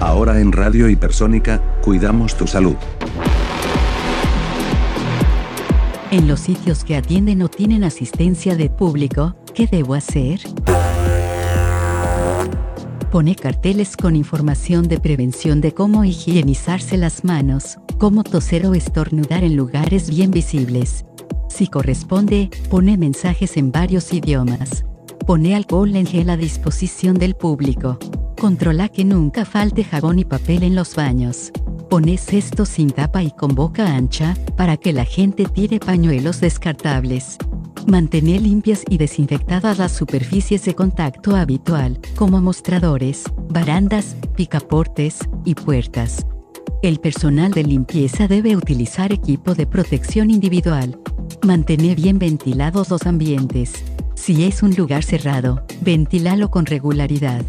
Ahora en Radio Hipersónica, cuidamos tu salud. En los sitios que atienden o tienen asistencia de público, ¿qué debo hacer? Pone carteles con información de prevención de cómo higienizarse las manos, cómo toser o estornudar en lugares bien visibles. Si corresponde, pone mensajes en varios idiomas. Pone alcohol en gel a disposición del público. Controla que nunca falte jabón y papel en los baños. Pone cesto sin tapa y con boca ancha, para que la gente tire pañuelos descartables. Mantener limpias y desinfectadas las superficies de contacto habitual, como mostradores, barandas, picaportes y puertas. El personal de limpieza debe utilizar equipo de protección individual. Mantener bien ventilados los ambientes. Si es un lugar cerrado, ventilalo con regularidad.